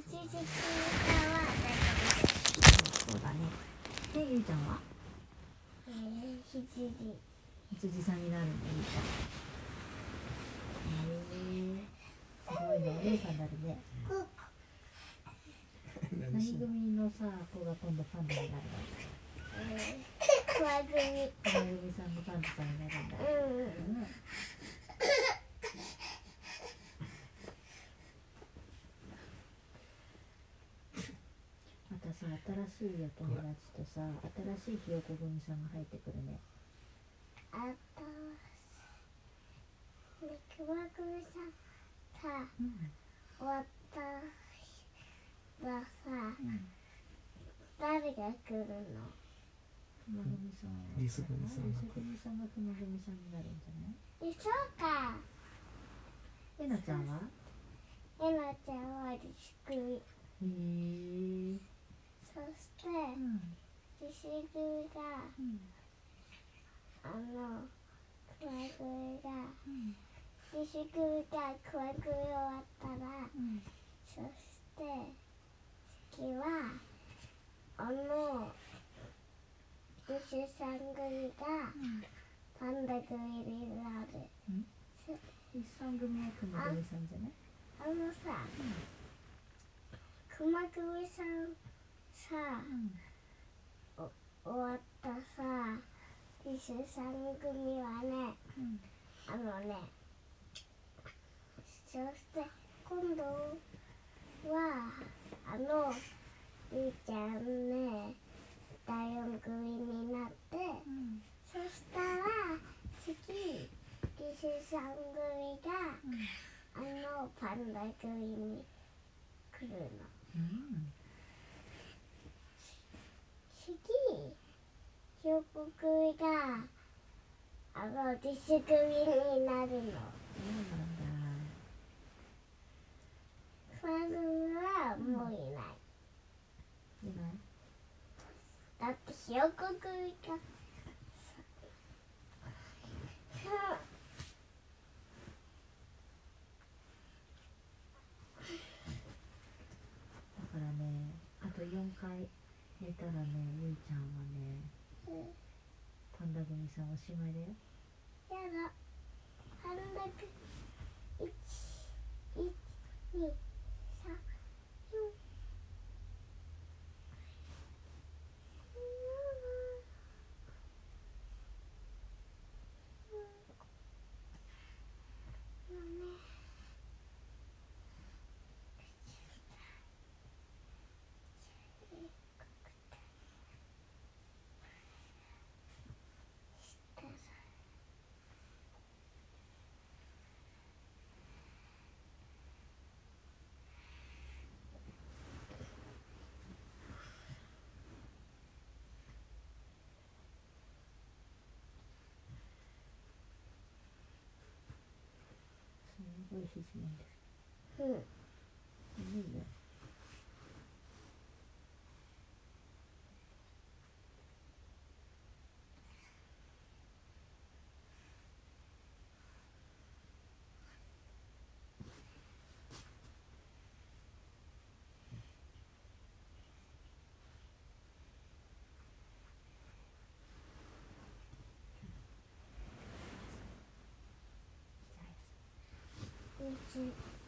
一時期はそうだねでゆいちゃんはえー、羊羊さんになるんだゆいちゃんへえーすごいねお姉さんだね何組のさ子が今度パンダになるのえー、クワグミ花組さんのパンダさんになるんだうんうんまたさ新しいお友達とさ新しいひよこ組さんが入ってくるね。あとでクワグミさんさうん。終わったらさうん。誰が来るの？熊組さん。はリス組さんリス組さんが熊組さんになるんじゃない？えそうか。えなちゃんは？えなちゃんはリス組。へえそしてうん。リス組がうん。あのクワグミがうん。リス組がクワグミ終わったらうん。そして次はあのリスさん組がパンダ組になる。一三組は熊組さんじゃない？あのさ熊組さんさうん。終わったさリスさん組はねうん。あのねそして今度はあのゆうちゃんね第四組になってうん。そしたら次リスさん組があのパンダ組に来るのうん次ひよこ組があのリス組になるの。そうなんだクワ組はもういない、うんいないだってひよこ組がだからねあと4回寝たらねゆいちゃんはね。さんおしまいだよ。やだ。ごいひじめんですうん。いいよ通。